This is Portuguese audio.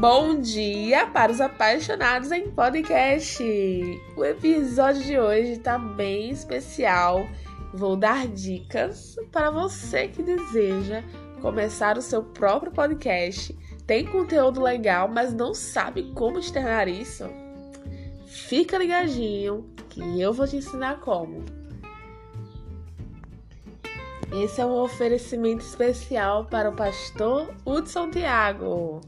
Bom dia para os apaixonados em podcast! O episódio de hoje está bem especial. Vou dar dicas para você que deseja começar o seu próprio podcast, tem conteúdo legal, mas não sabe como externar isso. Fica ligadinho que eu vou te ensinar como. Esse é um oferecimento especial para o pastor Hudson Tiago.